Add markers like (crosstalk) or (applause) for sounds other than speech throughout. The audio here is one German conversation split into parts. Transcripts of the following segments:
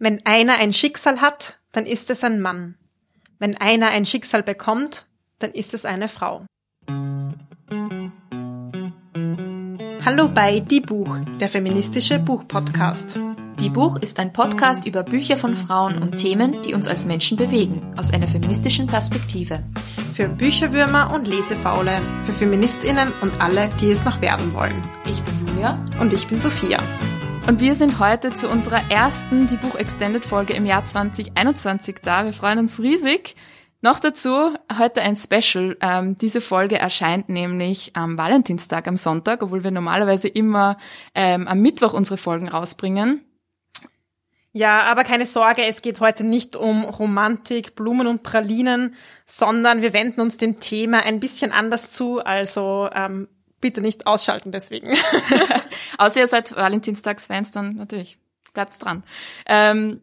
Wenn einer ein Schicksal hat, dann ist es ein Mann. Wenn einer ein Schicksal bekommt, dann ist es eine Frau. Hallo bei Die Buch, der feministische Buchpodcast. Die Buch ist ein Podcast über Bücher von Frauen und Themen, die uns als Menschen bewegen, aus einer feministischen Perspektive. Für Bücherwürmer und Lesefaule, für Feministinnen und alle, die es noch werden wollen. Ich bin Julia. Und ich bin Sophia. Und wir sind heute zu unserer ersten Die Buch Extended Folge im Jahr 2021 da. Wir freuen uns riesig. Noch dazu heute ein Special. Ähm, diese Folge erscheint nämlich am Valentinstag, am Sonntag, obwohl wir normalerweise immer ähm, am Mittwoch unsere Folgen rausbringen. Ja, aber keine Sorge, es geht heute nicht um Romantik, Blumen und Pralinen, sondern wir wenden uns dem Thema ein bisschen anders zu. Also ähm, bitte nicht ausschalten deswegen. (laughs) Außer ihr seid Valentinstagsfans, dann natürlich bleibt's dran. Ähm,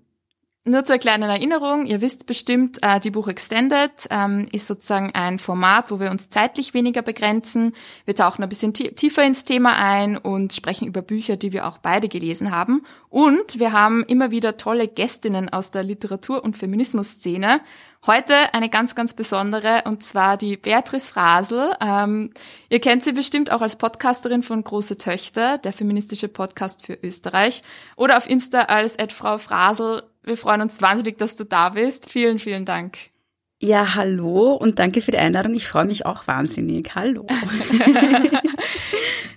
nur zur kleinen Erinnerung, ihr wisst bestimmt, äh, die Buch Extended ähm, ist sozusagen ein Format, wo wir uns zeitlich weniger begrenzen. Wir tauchen ein bisschen tiefer ins Thema ein und sprechen über Bücher, die wir auch beide gelesen haben. Und wir haben immer wieder tolle Gästinnen aus der Literatur- und Feminismus-Szene. Heute eine ganz, ganz besondere, und zwar die Beatrice Frasel. Ähm, ihr kennt sie bestimmt auch als Podcasterin von Große Töchter, der feministische Podcast für Österreich, oder auf Insta als Frau Frasel. Wir freuen uns wahnsinnig, dass du da bist. Vielen, vielen Dank. Ja, hallo und danke für die Einladung. Ich freue mich auch wahnsinnig. Hallo. (laughs)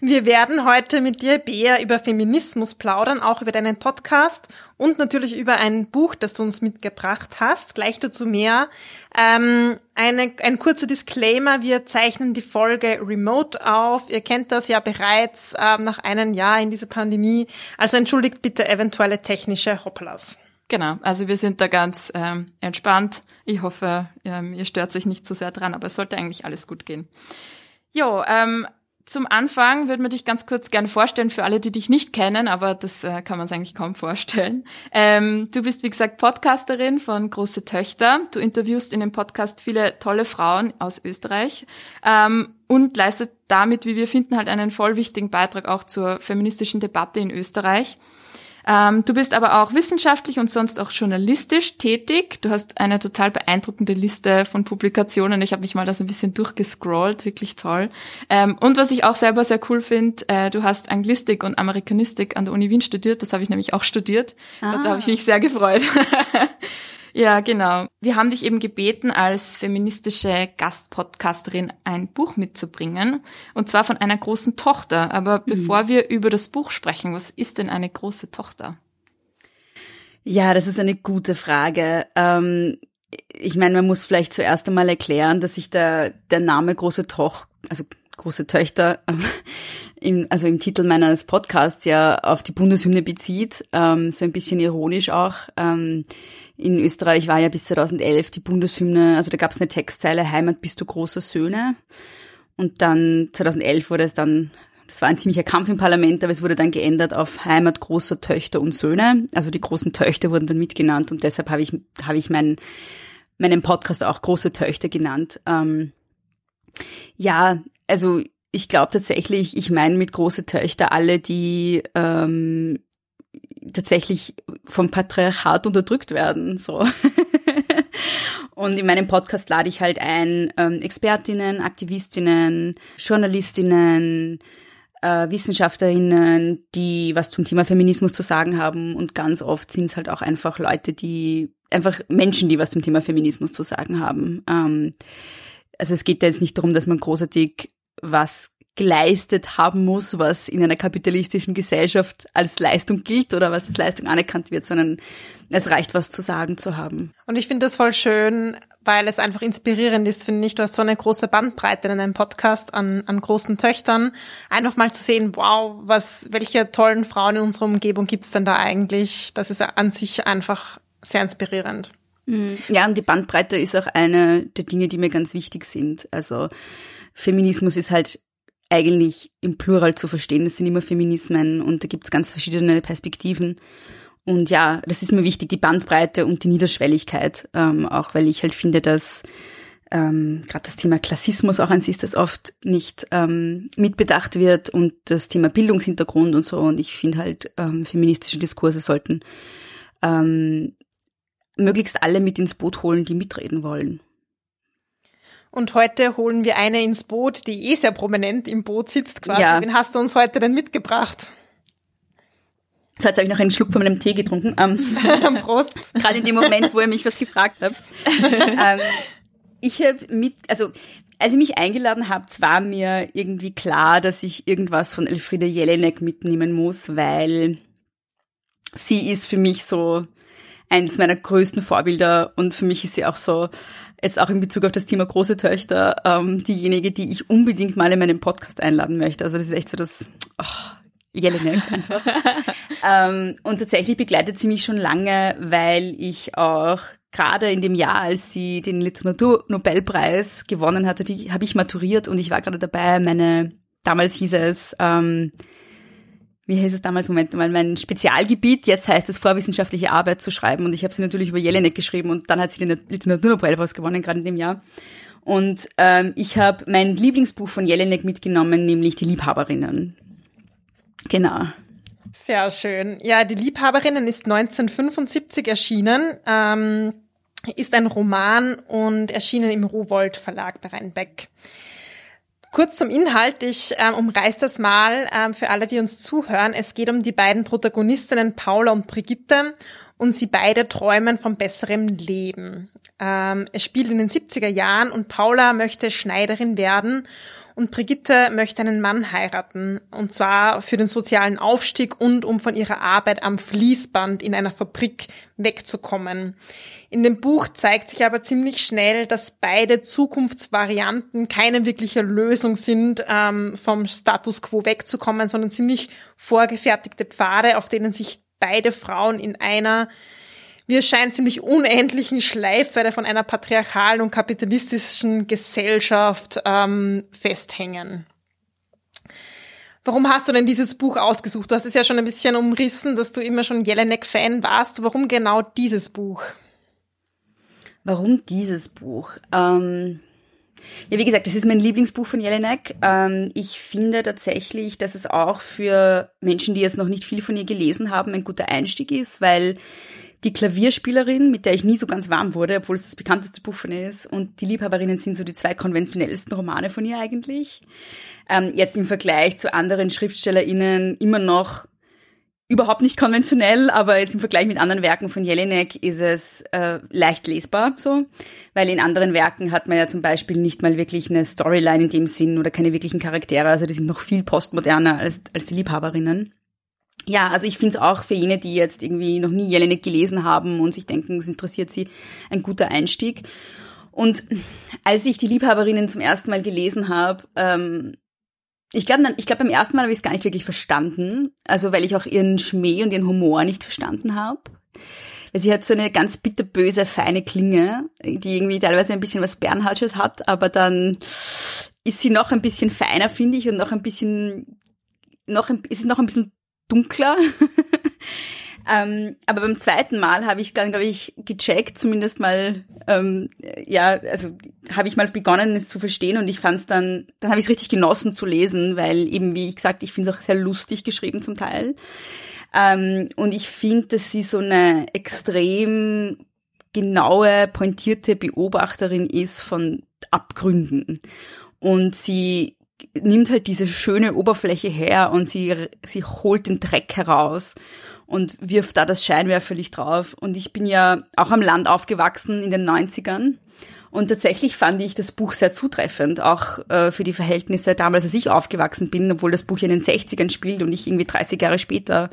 Wir werden heute mit dir, Bea, über Feminismus plaudern, auch über deinen Podcast und natürlich über ein Buch, das du uns mitgebracht hast. Gleich dazu mehr. Ähm, eine, ein kurzer Disclaimer, wir zeichnen die Folge remote auf. Ihr kennt das ja bereits ähm, nach einem Jahr in dieser Pandemie. Also entschuldigt bitte eventuelle technische Hopplas. Genau, also wir sind da ganz ähm, entspannt. Ich hoffe, ähm, ihr stört sich nicht zu so sehr dran, aber es sollte eigentlich alles gut gehen. Jo, ähm, zum Anfang würden wir dich ganz kurz gerne vorstellen für alle, die dich nicht kennen, aber das äh, kann man sich eigentlich kaum vorstellen. Ähm, du bist, wie gesagt, Podcasterin von Große Töchter. Du interviewst in dem Podcast viele tolle Frauen aus Österreich ähm, und leistet damit, wie wir finden, halt einen voll wichtigen Beitrag auch zur feministischen Debatte in Österreich. Ähm, du bist aber auch wissenschaftlich und sonst auch journalistisch tätig. Du hast eine total beeindruckende Liste von Publikationen. Ich habe mich mal das ein bisschen durchgescrollt, wirklich toll. Ähm, und was ich auch selber sehr cool finde, äh, du hast Anglistik und Amerikanistik an der Uni Wien studiert. Das habe ich nämlich auch studiert. Ah. Und da habe ich mich sehr gefreut. (laughs) Ja, genau. Wir haben dich eben gebeten, als feministische Gastpodcasterin ein Buch mitzubringen. Und zwar von einer großen Tochter. Aber mhm. bevor wir über das Buch sprechen, was ist denn eine große Tochter? Ja, das ist eine gute Frage. Ähm, ich meine, man muss vielleicht zuerst einmal erklären, dass sich der, der Name große Tochter, also große Töchter, ähm, im, also im Titel meines Podcasts ja auf die Bundeshymne bezieht, ähm, so ein bisschen ironisch auch. Ähm, in Österreich war ja bis 2011 die Bundeshymne, also da gab es eine Textzeile Heimat bist du großer Söhne. Und dann 2011 wurde es dann, das war ein ziemlicher Kampf im Parlament, aber es wurde dann geändert auf Heimat großer Töchter und Söhne. Also die großen Töchter wurden dann mitgenannt und deshalb habe ich, habe ich meinen, meinen Podcast auch große Töchter genannt. Ähm, ja, also ich glaube tatsächlich, ich meine mit große Töchter alle, die ähm, tatsächlich vom Patriarchat unterdrückt werden. So. (laughs) Und in meinem Podcast lade ich halt ein ähm, Expertinnen, Aktivistinnen, Journalistinnen, äh, Wissenschaftlerinnen, die was zum Thema Feminismus zu sagen haben. Und ganz oft sind es halt auch einfach Leute, die einfach Menschen, die was zum Thema Feminismus zu sagen haben. Ähm, also es geht ja jetzt nicht darum, dass man großartig was geleistet haben muss, was in einer kapitalistischen Gesellschaft als Leistung gilt oder was als Leistung anerkannt wird, sondern es reicht, was zu sagen zu haben. Und ich finde das voll schön, weil es einfach inspirierend ist, finde ich. Du hast so eine große Bandbreite in einem Podcast an, an großen Töchtern. Einfach mal zu sehen, wow, was, welche tollen Frauen in unserer Umgebung gibt's denn da eigentlich? Das ist an sich einfach sehr inspirierend. Mhm. Ja, und die Bandbreite ist auch eine der Dinge, die mir ganz wichtig sind. Also Feminismus ist halt eigentlich im Plural zu verstehen. Es sind immer Feminismen und da gibt es ganz verschiedene Perspektiven. Und ja, das ist mir wichtig, die Bandbreite und die Niederschwelligkeit, ähm, auch weil ich halt finde, dass ähm, gerade das Thema Klassismus auch an sich, das oft nicht ähm, mitbedacht wird und das Thema Bildungshintergrund und so. Und ich finde halt, ähm, feministische Diskurse sollten ähm, möglichst alle mit ins Boot holen, die mitreden wollen. Und heute holen wir eine ins Boot, die eh sehr prominent im Boot sitzt quasi. Ja. Wen hast du uns heute denn mitgebracht? So, jetzt habe ich noch einen Schluck von meinem Tee getrunken. Ähm, (laughs) Prost. (laughs) Gerade in dem Moment, wo ihr mich was gefragt habt. (laughs) ähm, ich habe mit, also als ich mich eingeladen habt, war mir irgendwie klar, dass ich irgendwas von Elfriede Jelinek mitnehmen muss, weil sie ist für mich so eines meiner größten Vorbilder und für mich ist sie auch so, jetzt auch in Bezug auf das Thema große Töchter, ähm, diejenige, die ich unbedingt mal in meinen Podcast einladen möchte. Also das ist echt so das oh, Jelinek einfach. (laughs) ähm, und tatsächlich begleitet sie mich schon lange, weil ich auch gerade in dem Jahr, als sie den Literaturnobelpreis gewonnen hatte, die habe ich maturiert und ich war gerade dabei, meine, damals hieß es, ähm, wie hieß es damals, Moment mal, mein Spezialgebiet, jetzt heißt es vorwissenschaftliche Arbeit zu schreiben und ich habe sie natürlich über Jelinek geschrieben und dann hat sie den Literaturnobelpreis gewonnen, gerade in dem Jahr. Und ähm, ich habe mein Lieblingsbuch von Jelinek mitgenommen, nämlich Die Liebhaberinnen. Genau. Sehr schön. Ja, Die Liebhaberinnen ist 1975 erschienen, ähm, ist ein Roman und erschienen im Rowold Verlag bei Rheinbeck. Kurz zum Inhalt, ich ähm, umreiß das mal ähm, für alle, die uns zuhören. Es geht um die beiden Protagonistinnen Paula und Brigitte und sie beide träumen vom besseren Leben. Ähm, es spielt in den 70er Jahren und Paula möchte Schneiderin werden und Brigitte möchte einen Mann heiraten, und zwar für den sozialen Aufstieg und um von ihrer Arbeit am Fließband in einer Fabrik wegzukommen. In dem Buch zeigt sich aber ziemlich schnell, dass beide Zukunftsvarianten keine wirkliche Lösung sind, ähm, vom Status quo wegzukommen, sondern ziemlich vorgefertigte Pfade, auf denen sich beide Frauen in einer wie es scheint, ziemlich unendlichen Schleife von einer patriarchalen und kapitalistischen Gesellschaft ähm, festhängen. Warum hast du denn dieses Buch ausgesucht? Du hast es ja schon ein bisschen umrissen, dass du immer schon Jelinek-Fan warst. Warum genau dieses Buch? Warum dieses Buch? Ähm ja, wie gesagt, das ist mein Lieblingsbuch von Jelinek. Ähm, ich finde tatsächlich, dass es auch für Menschen, die jetzt noch nicht viel von ihr gelesen haben, ein guter Einstieg ist, weil die Klavierspielerin, mit der ich nie so ganz warm wurde, obwohl es das bekannteste Buch von ihr ist, und die Liebhaberinnen sind so die zwei konventionellsten Romane von ihr eigentlich. Ähm, jetzt im Vergleich zu anderen SchriftstellerInnen immer noch überhaupt nicht konventionell, aber jetzt im Vergleich mit anderen Werken von Jelinek ist es äh, leicht lesbar so, weil in anderen Werken hat man ja zum Beispiel nicht mal wirklich eine Storyline in dem Sinn oder keine wirklichen Charaktere, also die sind noch viel postmoderner als, als die Liebhaberinnen. Ja, also ich finde es auch für jene, die jetzt irgendwie noch nie Jelinek gelesen haben und sich denken, es interessiert sie, ein guter Einstieg. Und als ich die Liebhaberinnen zum ersten Mal gelesen habe, ähm, ich glaube, ich glaube beim ersten Mal habe ich es gar nicht wirklich verstanden, also weil ich auch ihren Schmäh und ihren Humor nicht verstanden habe. Weil sie hat so eine ganz bitterböse, feine Klinge, die irgendwie teilweise ein bisschen was Bernhardsches hat, aber dann ist sie noch ein bisschen feiner, finde ich, und noch ein bisschen, noch ein, ist noch ein bisschen dunkler. (laughs) ähm, aber beim zweiten Mal habe ich dann, glaube ich, gecheckt, zumindest mal, ähm, ja, also habe ich mal begonnen, es zu verstehen und ich fand es dann, dann habe ich es richtig genossen zu lesen, weil eben, wie ich gesagt, ich finde es auch sehr lustig geschrieben zum Teil. Ähm, und ich finde, dass sie so eine extrem genaue, pointierte Beobachterin ist von Abgründen. Und sie nimmt halt diese schöne Oberfläche her und sie, sie holt den Dreck heraus und wirft da das Scheinwerferlicht drauf. Und ich bin ja auch am Land aufgewachsen in den 90ern. Und tatsächlich fand ich das Buch sehr zutreffend, auch äh, für die Verhältnisse damals, als ich aufgewachsen bin, obwohl das Buch in den 60ern spielt und ich irgendwie 30 Jahre später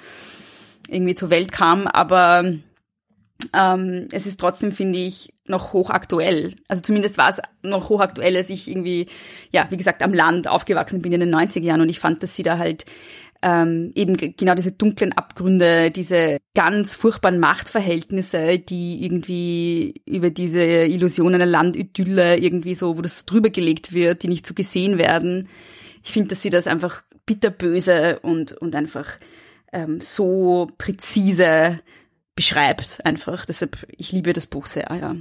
irgendwie zur Welt kam. Aber ähm, es ist trotzdem, finde ich, noch hochaktuell. Also zumindest war es noch hochaktuell, als ich irgendwie, ja, wie gesagt, am Land aufgewachsen bin in den 90er Jahren und ich fand, dass sie da halt ähm, eben genau diese dunklen Abgründe, diese ganz furchtbaren Machtverhältnisse, die irgendwie über diese Illusion einer Landidylle irgendwie so, wo das drüber gelegt wird, die nicht so gesehen werden. Ich finde, dass sie das einfach bitterböse und, und einfach ähm, so präzise beschreibt einfach. Deshalb, ich liebe das Buch sehr, ja.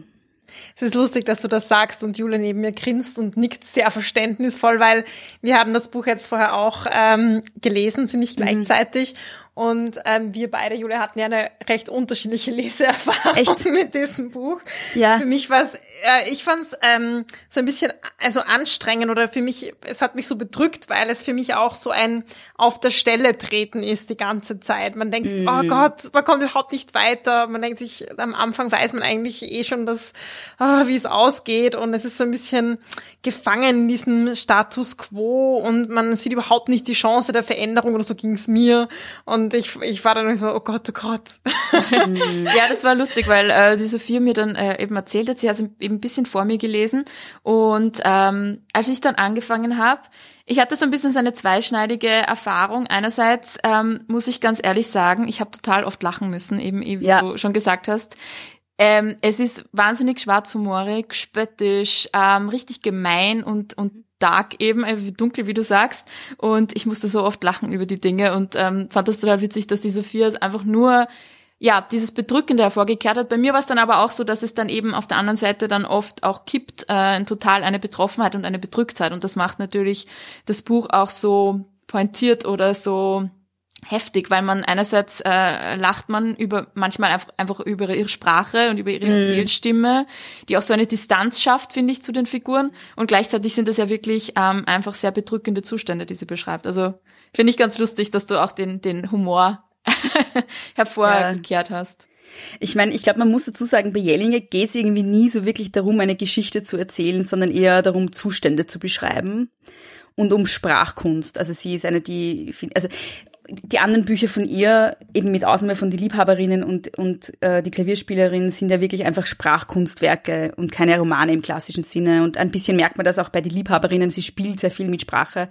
Es ist lustig, dass du das sagst und Julia neben mir grinst und nickt sehr verständnisvoll, weil wir haben das Buch jetzt vorher auch ähm, gelesen, ziemlich mhm. gleichzeitig. Mhm. Und ähm, wir beide, Julia, hatten ja eine recht unterschiedliche Leseerfahrung Echt? (laughs) mit diesem Buch. Ja. Für mich war es, äh, ich fand es ähm, so ein bisschen also anstrengend oder für mich, es hat mich so bedrückt, weil es für mich auch so ein auf der Stelle treten ist die ganze Zeit. Man denkt, mm. oh Gott, man kommt überhaupt nicht weiter. Man denkt sich, am Anfang weiß man eigentlich eh schon, dass, oh, wie es ausgeht und es ist so ein bisschen gefangen in diesem Status quo und man sieht überhaupt nicht die Chance der Veränderung oder so ging es mir. Und und ich, ich war dann so, oh Gott, oh Gott. (laughs) ja, das war lustig, weil äh, die Sophia mir dann äh, eben erzählt hat, sie hat es eben ein bisschen vor mir gelesen. Und ähm, als ich dann angefangen habe, ich hatte so ein bisschen so eine zweischneidige Erfahrung. Einerseits ähm, muss ich ganz ehrlich sagen, ich habe total oft lachen müssen, eben wie ja. du schon gesagt hast. Ähm, es ist wahnsinnig schwarzhumorig, spöttisch, ähm, richtig gemein und, und dark eben, äh, dunkel, wie du sagst. Und ich musste so oft lachen über die Dinge und ähm, fand das total witzig, dass die Sophia einfach nur ja, dieses Bedrückende hervorgekehrt hat. Bei mir war es dann aber auch so, dass es dann eben auf der anderen Seite dann oft auch kippt, äh, total eine Betroffenheit und eine Bedrücktheit. Und das macht natürlich das Buch auch so pointiert oder so heftig, weil man einerseits äh, lacht man über manchmal einfach, einfach über ihre Sprache und über ihre mhm. Erzählstimme, die auch so eine Distanz schafft, finde ich, zu den Figuren. Und gleichzeitig sind das ja wirklich ähm, einfach sehr bedrückende Zustände, die sie beschreibt. Also finde ich ganz lustig, dass du auch den, den Humor (laughs) hervorgekehrt ja. hast. Ich meine, ich glaube, man muss dazu sagen, bei Jellinger geht es irgendwie nie so wirklich darum, eine Geschichte zu erzählen, sondern eher darum, Zustände zu beschreiben und um Sprachkunst. Also sie ist eine, die, also die anderen Bücher von ihr, eben mit Ausnahme von die Liebhaberinnen und, und äh, die Klavierspielerin, sind ja wirklich einfach Sprachkunstwerke und keine Romane im klassischen Sinne. Und ein bisschen merkt man das auch bei die Liebhaberinnen, sie spielt sehr viel mit Sprache.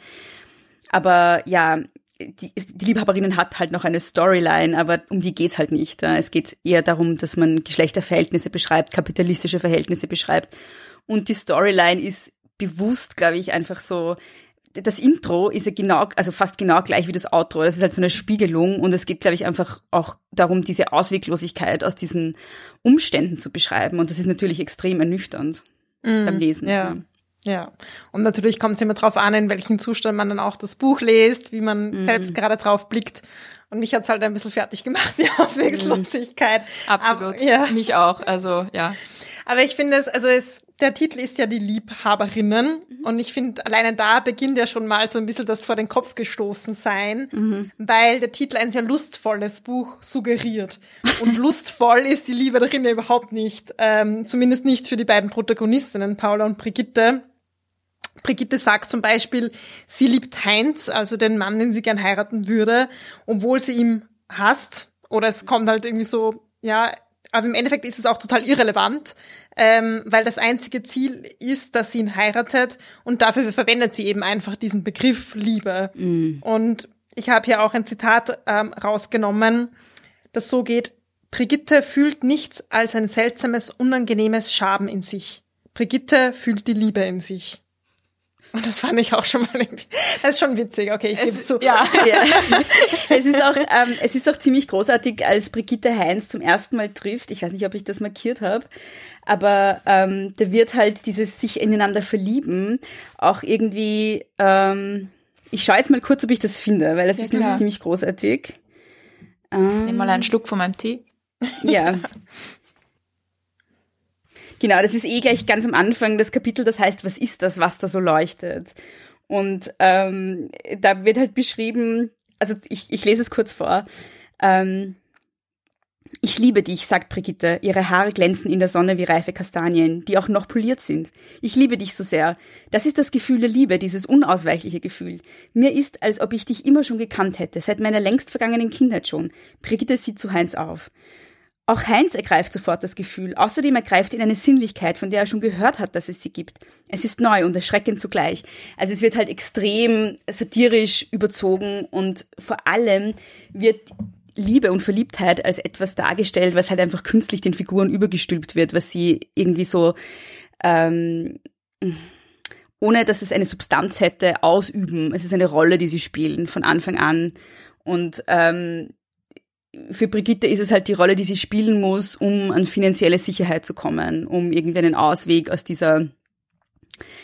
Aber ja, die, die Liebhaberinnen hat halt noch eine Storyline, aber um die geht's halt nicht. Es geht eher darum, dass man Geschlechterverhältnisse beschreibt, kapitalistische Verhältnisse beschreibt. Und die Storyline ist bewusst, glaube ich, einfach so das Intro ist ja genau, also fast genau gleich wie das Outro. Das ist halt so eine Spiegelung und es geht, glaube ich, einfach auch darum, diese Ausweglosigkeit aus diesen Umständen zu beschreiben. Und das ist natürlich extrem ernüchternd mm, beim Lesen. Ja. Ja, und natürlich kommt es immer drauf an, in welchem Zustand man dann auch das Buch liest, wie man mm. selbst gerade drauf blickt. Und mich hat's halt ein bisschen fertig gemacht, (laughs) die Auswegslosigkeit. Absolut. Aber, ja. Mich auch, also ja. Aber ich finde es, also es, der Titel ist ja die Liebhaberinnen. Mhm. Und ich finde, alleine da beginnt ja schon mal so ein bisschen das vor den Kopf gestoßen sein, mhm. weil der Titel ein sehr lustvolles Buch suggeriert. Und (laughs) lustvoll ist die Liebe darin ja überhaupt nicht. Ähm, zumindest nicht für die beiden Protagonistinnen, Paula und Brigitte. Brigitte sagt zum Beispiel, sie liebt Heinz, also den Mann, den sie gern heiraten würde, obwohl sie ihn hasst. Oder es kommt halt irgendwie so, ja, aber im Endeffekt ist es auch total irrelevant, ähm, weil das einzige Ziel ist, dass sie ihn heiratet und dafür verwendet sie eben einfach diesen Begriff Liebe. Mm. Und ich habe hier auch ein Zitat ähm, rausgenommen, das so geht, Brigitte fühlt nichts als ein seltsames, unangenehmes Schaben in sich. Brigitte fühlt die Liebe in sich. Und das fand ich auch schon mal irgendwie, das ist schon witzig, okay, ich gebe es zu. Ja. (laughs) ja. (laughs) es ist auch, ähm, es ist auch ziemlich großartig, als Brigitte Heinz zum ersten Mal trifft. Ich weiß nicht, ob ich das markiert habe, aber ähm, da wird halt dieses sich ineinander verlieben auch irgendwie, ähm, ich schaue jetzt mal kurz, ob ich das finde, weil das ja, ist ziemlich großartig. Ähm, Nimm mal einen Schluck von meinem Tee. Ja. (laughs) Genau, das ist eh gleich ganz am Anfang das Kapitel, das heißt, was ist das, was da so leuchtet? Und ähm, da wird halt beschrieben, also ich, ich lese es kurz vor. Ähm, ich liebe dich, sagt Brigitte. Ihre Haare glänzen in der Sonne wie reife Kastanien, die auch noch poliert sind. Ich liebe dich so sehr. Das ist das Gefühl der Liebe, dieses unausweichliche Gefühl. Mir ist, als ob ich dich immer schon gekannt hätte, seit meiner längst vergangenen Kindheit schon. Brigitte sieht zu Heinz auf. Auch Heinz ergreift sofort das Gefühl. Außerdem ergreift ihn eine Sinnlichkeit, von der er schon gehört hat, dass es sie gibt. Es ist neu und erschreckend zugleich. Also es wird halt extrem satirisch überzogen und vor allem wird Liebe und Verliebtheit als etwas dargestellt, was halt einfach künstlich den Figuren übergestülpt wird, was sie irgendwie so ähm, ohne dass es eine Substanz hätte, ausüben. Es ist eine Rolle, die sie spielen von Anfang an. Und ähm, für Brigitte ist es halt die Rolle, die sie spielen muss, um an finanzielle Sicherheit zu kommen, um irgendwie einen Ausweg aus dieser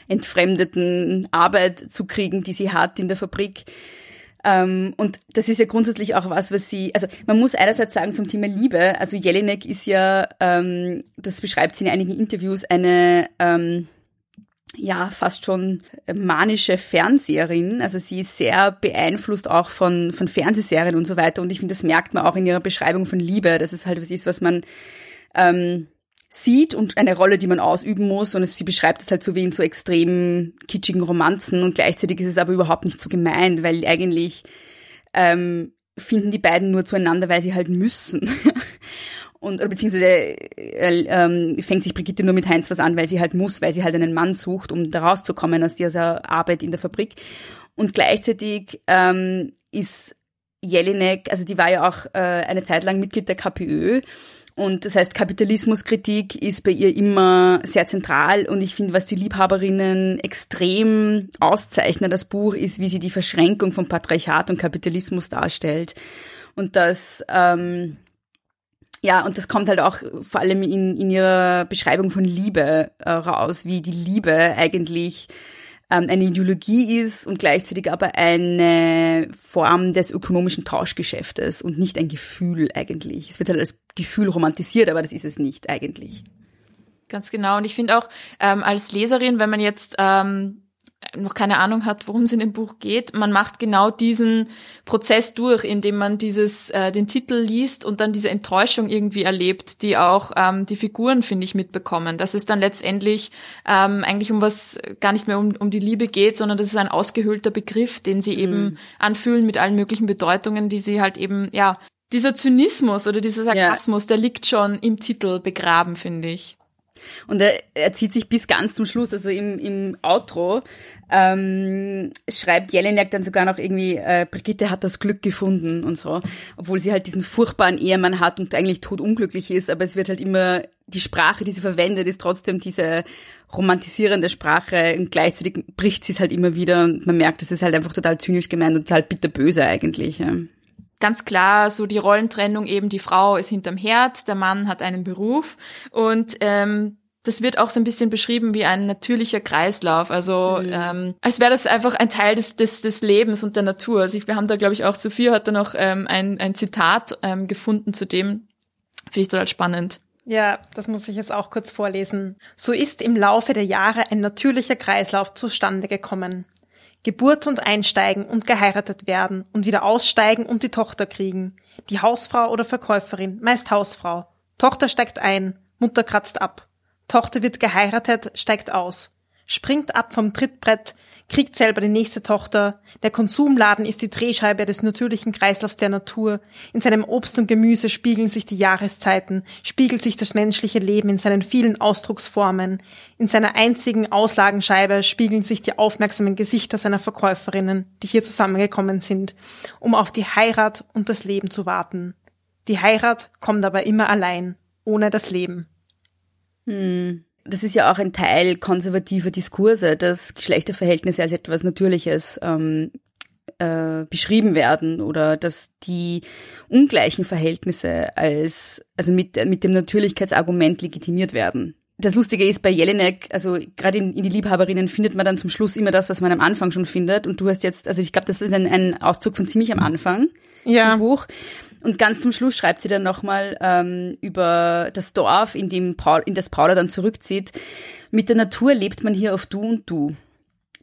entfremdeten Arbeit zu kriegen, die sie hat in der Fabrik. Ähm, und das ist ja grundsätzlich auch was, was sie, also man muss einerseits sagen zum Thema Liebe, also Jelinek ist ja, ähm, das beschreibt sie in einigen Interviews, eine ähm, ja fast schon manische Fernseherin. Also sie ist sehr beeinflusst auch von, von Fernsehserien und so weiter. Und ich finde, das merkt man auch in ihrer Beschreibung von Liebe. Das ist halt was ist, was man ähm, sieht und eine Rolle, die man ausüben muss. Und es, sie beschreibt es halt so wie in so extrem kitschigen Romanzen. Und gleichzeitig ist es aber überhaupt nicht so gemeint, weil eigentlich ähm, finden die beiden nur zueinander, weil sie halt müssen. (laughs) und oder beziehungsweise äh, ähm, fängt sich Brigitte nur mit Heinz was an, weil sie halt muss, weil sie halt einen Mann sucht, um da rauszukommen aus dieser Arbeit in der Fabrik. Und gleichzeitig ähm, ist Jelinek, also die war ja auch äh, eine Zeit lang Mitglied der KPÖ. Und das heißt, Kapitalismuskritik ist bei ihr immer sehr zentral. Und ich finde, was die Liebhaberinnen extrem auszeichnet, das Buch, ist, wie sie die Verschränkung von Patriarchat und Kapitalismus darstellt. Und das, ähm, ja, und das kommt halt auch vor allem in, in ihrer Beschreibung von Liebe äh, raus, wie die Liebe eigentlich ähm, eine Ideologie ist und gleichzeitig aber eine Form des ökonomischen Tauschgeschäftes und nicht ein Gefühl eigentlich. Es wird halt als Gefühl romantisiert, aber das ist es nicht eigentlich. Ganz genau. Und ich finde auch ähm, als Leserin, wenn man jetzt ähm, noch keine Ahnung hat, worum es in dem Buch geht, man macht genau diesen Prozess durch, indem man dieses äh, den Titel liest und dann diese Enttäuschung irgendwie erlebt, die auch ähm, die Figuren finde ich mitbekommen. Dass es dann letztendlich ähm, eigentlich um was gar nicht mehr um, um die Liebe geht, sondern das ist ein ausgehöhlter Begriff, den sie mhm. eben anfühlen mit allen möglichen Bedeutungen, die sie halt eben ja dieser Zynismus oder dieser Sarkasmus, ja. der liegt schon im Titel begraben, finde ich. Und er, er zieht sich bis ganz zum Schluss, also im, im Outro ähm, schreibt Jelinek dann sogar noch irgendwie, äh, Brigitte hat das Glück gefunden und so, obwohl sie halt diesen furchtbaren Ehemann hat und eigentlich totunglücklich ist, aber es wird halt immer, die Sprache, die sie verwendet, ist trotzdem diese romantisierende Sprache und gleichzeitig bricht sie es halt immer wieder und man merkt, es ist halt einfach total zynisch gemeint und halt bitterböse eigentlich. Ja ganz klar so die Rollentrennung eben, die Frau ist hinterm Herd, der Mann hat einen Beruf und ähm, das wird auch so ein bisschen beschrieben wie ein natürlicher Kreislauf, also mhm. ähm, als wäre das einfach ein Teil des, des, des Lebens und der Natur. Also ich, wir haben da, glaube ich, auch, Sophia hat da noch ähm, ein, ein Zitat ähm, gefunden zu dem, finde ich total spannend. Ja, das muss ich jetzt auch kurz vorlesen. So ist im Laufe der Jahre ein natürlicher Kreislauf zustande gekommen. Geburt und Einsteigen und geheiratet werden und wieder aussteigen und die Tochter kriegen. Die Hausfrau oder Verkäuferin, meist Hausfrau. Tochter steigt ein, Mutter kratzt ab. Tochter wird geheiratet, steigt aus springt ab vom Trittbrett, kriegt selber die nächste Tochter. Der Konsumladen ist die Drehscheibe des natürlichen Kreislaufs der Natur. In seinem Obst und Gemüse spiegeln sich die Jahreszeiten, spiegelt sich das menschliche Leben in seinen vielen Ausdrucksformen. In seiner einzigen Auslagenscheibe spiegeln sich die aufmerksamen Gesichter seiner Verkäuferinnen, die hier zusammengekommen sind, um auf die Heirat und das Leben zu warten. Die Heirat kommt aber immer allein, ohne das Leben. Hm das ist ja auch ein Teil konservativer Diskurse, dass Geschlechterverhältnisse als etwas Natürliches ähm, äh, beschrieben werden oder dass die ungleichen Verhältnisse als also mit mit dem Natürlichkeitsargument legitimiert werden. Das Lustige ist bei Jelinek, also gerade in, in, die Liebhaberinnen findet man dann zum Schluss immer das, was man am Anfang schon findet. Und du hast jetzt, also ich glaube, das ist ein, ein Auszug von ziemlich am Anfang ja. im Buch. Und ganz zum Schluss schreibt sie dann nochmal ähm, über das Dorf, in, dem Paul, in das Paula dann zurückzieht. Mit der Natur lebt man hier auf Du und Du.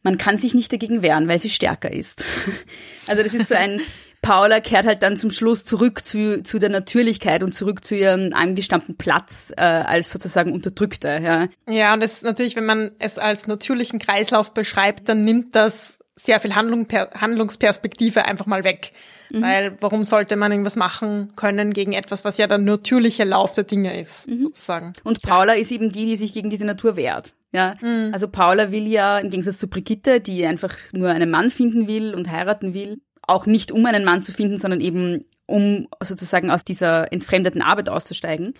Man kann sich nicht dagegen wehren, weil sie stärker ist. (laughs) also das ist so ein, (laughs) Paula kehrt halt dann zum Schluss zurück zu, zu der Natürlichkeit und zurück zu ihrem angestammten Platz äh, als sozusagen Unterdrückte. Ja. ja, und das ist natürlich, wenn man es als natürlichen Kreislauf beschreibt, dann nimmt das sehr viel Handlung, Handlungsperspektive einfach mal weg. Mhm. Weil warum sollte man irgendwas machen können gegen etwas, was ja der natürliche Lauf der Dinge ist, mhm. sozusagen. Und Paula ist eben die, die sich gegen diese Natur wehrt. Ja, mhm. also Paula will ja im Gegensatz zu Brigitte, die einfach nur einen Mann finden will und heiraten will, auch nicht um einen Mann zu finden, sondern eben um sozusagen aus dieser entfremdeten Arbeit auszusteigen.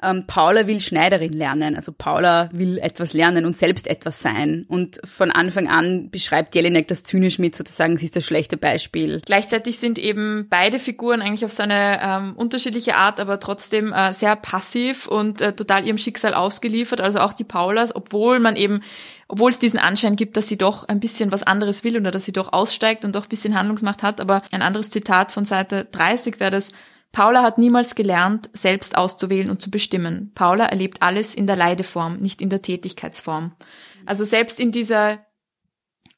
Ähm, Paula will Schneiderin lernen, also Paula will etwas lernen und selbst etwas sein. Und von Anfang an beschreibt Jelinek das zynisch mit sozusagen, sie ist das schlechte Beispiel. Gleichzeitig sind eben beide Figuren eigentlich auf so eine ähm, unterschiedliche Art, aber trotzdem äh, sehr passiv und äh, total ihrem Schicksal ausgeliefert. Also auch die Paulas, obwohl man eben obwohl es diesen Anschein gibt, dass sie doch ein bisschen was anderes will oder dass sie doch aussteigt und doch ein bisschen Handlungsmacht hat. Aber ein anderes Zitat von Seite 30 wäre das, Paula hat niemals gelernt, selbst auszuwählen und zu bestimmen. Paula erlebt alles in der Leideform, nicht in der Tätigkeitsform. Also selbst in dieser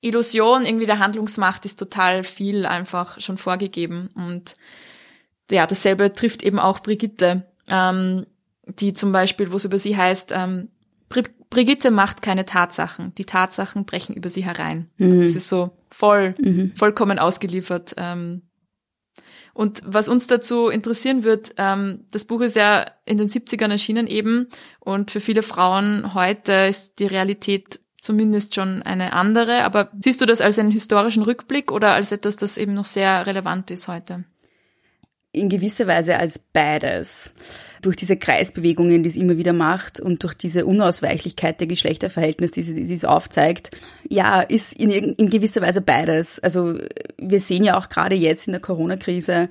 Illusion irgendwie der Handlungsmacht ist total viel einfach schon vorgegeben. Und ja, dasselbe trifft eben auch Brigitte, ähm, die zum Beispiel, wo es über sie heißt, ähm, Brigitte macht keine Tatsachen. Die Tatsachen brechen über sie herein. Mhm. Also es ist so voll, mhm. vollkommen ausgeliefert. Ähm, und was uns dazu interessieren wird, ähm, das Buch ist ja in den 70ern erschienen eben und für viele Frauen heute ist die Realität zumindest schon eine andere. Aber siehst du das als einen historischen Rückblick oder als etwas, das eben noch sehr relevant ist heute? In gewisser Weise als beides durch diese Kreisbewegungen, die es immer wieder macht und durch diese Unausweichlichkeit der Geschlechterverhältnisse, die, die, es aufzeigt, ja, ist in, in gewisser Weise beides. Also wir sehen ja auch gerade jetzt in der Corona-Krise,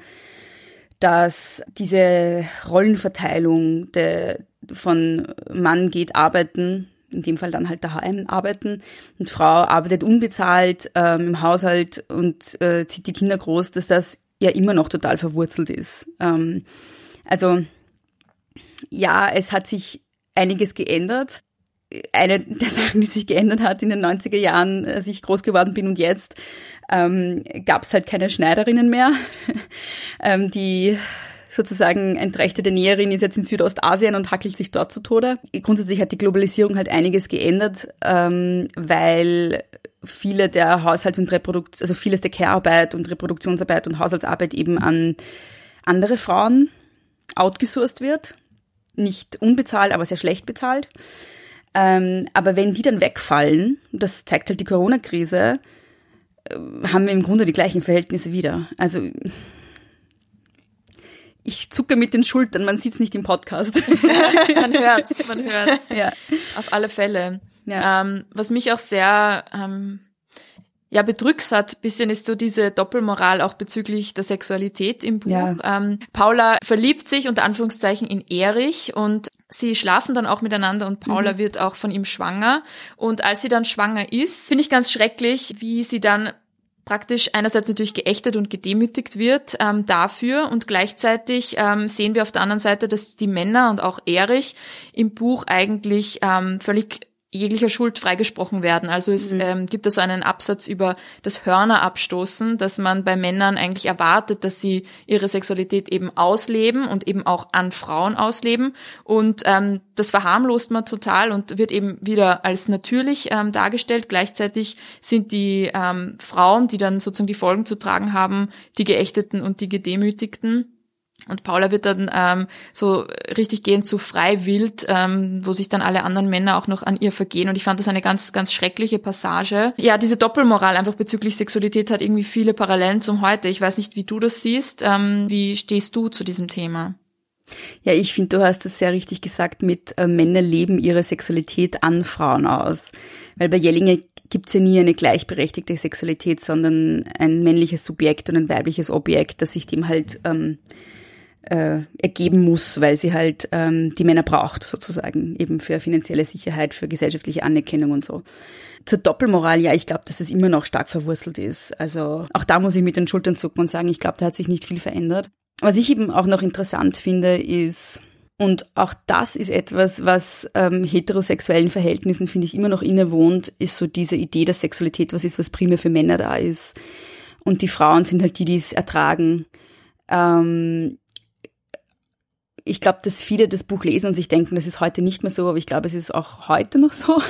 dass diese Rollenverteilung der, von Mann geht arbeiten, in dem Fall dann halt daheim arbeiten und Frau arbeitet unbezahlt ähm, im Haushalt und äh, zieht die Kinder groß, dass das ja immer noch total verwurzelt ist. Ähm, also ja, es hat sich einiges geändert. Eine der (laughs) Sachen, die sich geändert hat in den 90er Jahren, als ich groß geworden bin und jetzt, ähm, gab es halt keine Schneiderinnen mehr. (laughs) ähm, die sozusagen entrechtete Näherin ist jetzt in Südostasien und hackelt sich dort zu Tode. Grundsätzlich hat die Globalisierung halt einiges geändert, ähm, weil viele der Haushalts- und Reproduktion, also vieles der Care-Arbeit und Reproduktionsarbeit und Haushaltsarbeit eben an andere Frauen outgesourced wird nicht unbezahlt, aber sehr schlecht bezahlt. Ähm, aber wenn die dann wegfallen, das zeigt halt die Corona-Krise, äh, haben wir im Grunde die gleichen Verhältnisse wieder. Also ich zucke mit den Schultern, man sieht es nicht im Podcast. (laughs) man (laughs) hört's, man hört's. Ja. Auf alle Fälle. Ja. Ähm, was mich auch sehr ähm, ja bedrückt hat, bisschen ist so diese Doppelmoral auch bezüglich der Sexualität im Buch. Ja. Ähm, Paula verliebt sich unter Anführungszeichen in Erich und sie schlafen dann auch miteinander und Paula mhm. wird auch von ihm schwanger. Und als sie dann schwanger ist, finde ich ganz schrecklich, wie sie dann praktisch einerseits natürlich geächtet und gedemütigt wird ähm, dafür und gleichzeitig ähm, sehen wir auf der anderen Seite, dass die Männer und auch Erich im Buch eigentlich ähm, völlig jeglicher Schuld freigesprochen werden. Also es mhm. ähm, gibt da so einen Absatz über das Hörnerabstoßen, dass man bei Männern eigentlich erwartet, dass sie ihre Sexualität eben ausleben und eben auch an Frauen ausleben. Und ähm, das verharmlost man total und wird eben wieder als natürlich ähm, dargestellt. Gleichzeitig sind die ähm, Frauen, die dann sozusagen die Folgen zu tragen haben, die Geächteten und die Gedemütigten. Und Paula wird dann ähm, so richtig gehend zu frei wild, ähm, wo sich dann alle anderen Männer auch noch an ihr vergehen. Und ich fand das eine ganz, ganz schreckliche Passage. Ja, diese Doppelmoral einfach bezüglich Sexualität hat irgendwie viele Parallelen zum heute. Ich weiß nicht, wie du das siehst. Ähm, wie stehst du zu diesem Thema? Ja, ich finde, du hast das sehr richtig gesagt mit äh, Männer leben ihre Sexualität an Frauen aus. Weil bei Jellinger gibt's ja nie eine gleichberechtigte Sexualität, sondern ein männliches Subjekt und ein weibliches Objekt, das sich dem halt ähm, äh, ergeben muss, weil sie halt ähm, die Männer braucht, sozusagen, eben für finanzielle Sicherheit, für gesellschaftliche Anerkennung und so. Zur Doppelmoral, ja, ich glaube, dass es immer noch stark verwurzelt ist. Also auch da muss ich mit den Schultern zucken und sagen, ich glaube, da hat sich nicht viel verändert. Was ich eben auch noch interessant finde, ist, und auch das ist etwas, was ähm, heterosexuellen Verhältnissen, finde ich, immer noch innewohnt, ist so diese Idee, dass Sexualität was ist, was primär für Männer da ist. Und die Frauen sind halt die, die es ertragen. Ähm, ich glaube, dass viele das Buch lesen und sich denken, das ist heute nicht mehr so, aber ich glaube, es ist auch heute noch so.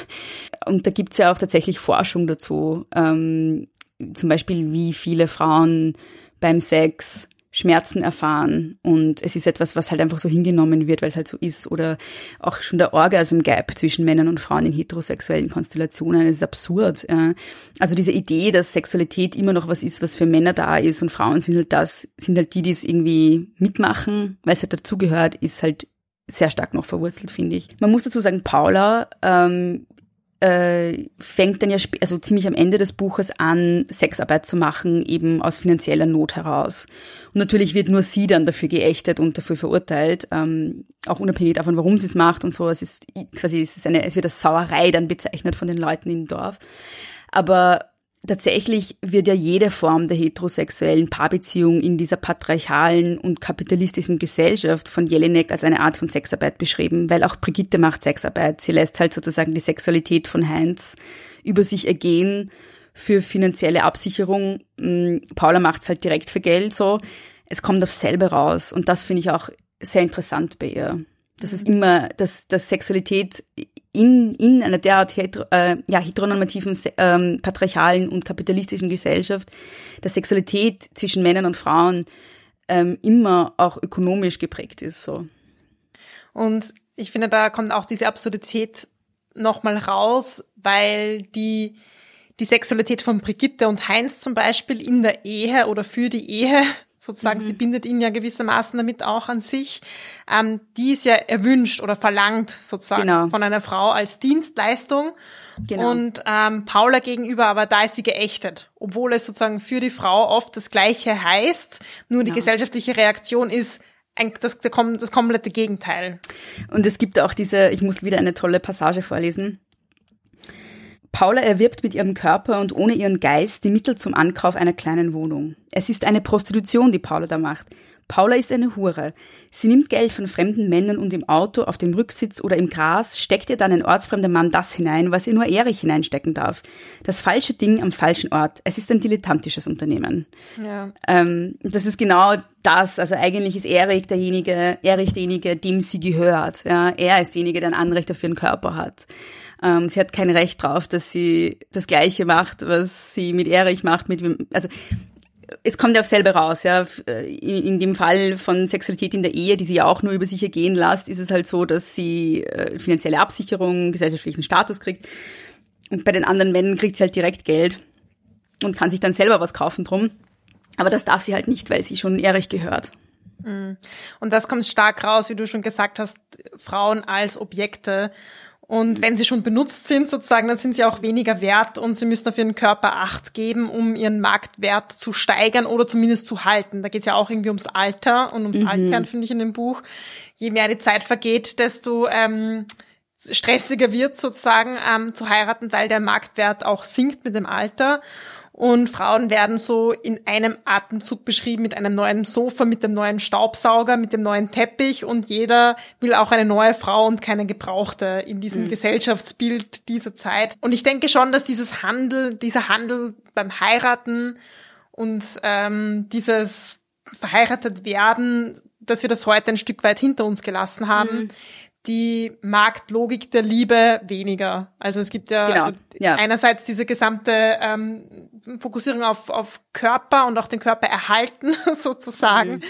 Und da gibt es ja auch tatsächlich Forschung dazu. Ähm, zum Beispiel, wie viele Frauen beim Sex Schmerzen erfahren und es ist etwas, was halt einfach so hingenommen wird, weil es halt so ist oder auch schon der Orgasm Gap zwischen Männern und Frauen in heterosexuellen Konstellationen ist absurd. Also diese Idee, dass Sexualität immer noch was ist, was für Männer da ist und Frauen sind halt das, sind halt die, die es irgendwie mitmachen, weil es halt dazugehört, ist halt sehr stark noch verwurzelt, finde ich. Man muss dazu sagen, Paula ähm, äh, fängt dann ja also ziemlich am Ende des Buches an, Sexarbeit zu machen, eben aus finanzieller Not heraus. Und natürlich wird nur sie dann dafür geächtet und dafür verurteilt, ähm, auch unabhängig davon, warum sie es macht und so. Es ist quasi, es ist eine, es wird als Sauerei dann bezeichnet von den Leuten im Dorf. Aber tatsächlich wird ja jede Form der heterosexuellen Paarbeziehung in dieser patriarchalen und kapitalistischen Gesellschaft von Jelinek als eine Art von Sexarbeit beschrieben, weil auch Brigitte macht Sexarbeit. Sie lässt halt sozusagen die Sexualität von Heinz über sich ergehen für finanzielle Absicherung. Mm, Paula macht's halt direkt für Geld so. Es kommt auf selber raus und das finde ich auch sehr interessant bei ihr. Das ist immer, dass, dass Sexualität in, in einer derart hetero, äh, ja, heteronormativen, ähm, patriarchalen und kapitalistischen Gesellschaft, dass Sexualität zwischen Männern und Frauen ähm, immer auch ökonomisch geprägt ist. So. Und ich finde, da kommt auch diese Absurdität nochmal raus, weil die, die Sexualität von Brigitte und Heinz zum Beispiel in der Ehe oder für die Ehe sozusagen, mhm. sie bindet ihn ja gewissermaßen damit auch an sich, ähm, die ist ja erwünscht oder verlangt sozusagen genau. von einer Frau als Dienstleistung. Genau. Und ähm, Paula gegenüber, aber da ist sie geächtet, obwohl es sozusagen für die Frau oft das Gleiche heißt, nur die genau. gesellschaftliche Reaktion ist, das, das komplette Gegenteil. Und es gibt auch diese, ich muss wieder eine tolle Passage vorlesen. Paula erwirbt mit ihrem Körper und ohne ihren Geist die Mittel zum Ankauf einer kleinen Wohnung. Es ist eine Prostitution, die Paula da macht. Paula ist eine Hure. Sie nimmt Geld von fremden Männern und im Auto, auf dem Rücksitz oder im Gras steckt ihr dann ein ortsfremder Mann das hinein, was ihr nur Erich hineinstecken darf. Das falsche Ding am falschen Ort. Es ist ein dilettantisches Unternehmen. Ja. Ähm, das ist genau das. Also eigentlich ist Erich derjenige, Erich derjenige, dem sie gehört. Ja, er ist derjenige, der ein Anrecht auf ihren Körper hat. Ähm, sie hat kein Recht drauf, dass sie das Gleiche macht, was sie mit Erich macht. Mit, also es kommt ja auf selber raus, ja. In, in, dem Fall von Sexualität in der Ehe, die sie ja auch nur über sich ergehen lässt, ist es halt so, dass sie äh, finanzielle Absicherung, gesellschaftlichen Status kriegt. Und bei den anderen Männern kriegt sie halt direkt Geld und kann sich dann selber was kaufen drum. Aber das darf sie halt nicht, weil sie schon Erich gehört. Mm. Und das kommt stark raus, wie du schon gesagt hast, Frauen als Objekte. Und wenn sie schon benutzt sind, sozusagen, dann sind sie auch weniger wert und sie müssen auf ihren Körper Acht geben, um ihren Marktwert zu steigern oder zumindest zu halten. Da geht es ja auch irgendwie ums Alter und ums mhm. Altern, finde ich in dem Buch. Je mehr die Zeit vergeht, desto ähm, stressiger wird sozusagen ähm, zu heiraten, weil der Marktwert auch sinkt mit dem Alter. Und Frauen werden so in einem Atemzug beschrieben mit einem neuen Sofa, mit dem neuen Staubsauger, mit dem neuen Teppich und jeder will auch eine neue Frau und keine gebrauchte in diesem mhm. Gesellschaftsbild dieser Zeit. Und ich denke schon, dass dieses Handel, dieser Handel beim Heiraten und ähm, dieses verheiratet werden, dass wir das heute ein Stück weit hinter uns gelassen haben, mhm die Marktlogik der Liebe weniger. Also es gibt ja, genau. also ja. einerseits diese gesamte ähm, Fokussierung auf, auf Körper und auch den Körper erhalten (laughs) sozusagen. Mhm.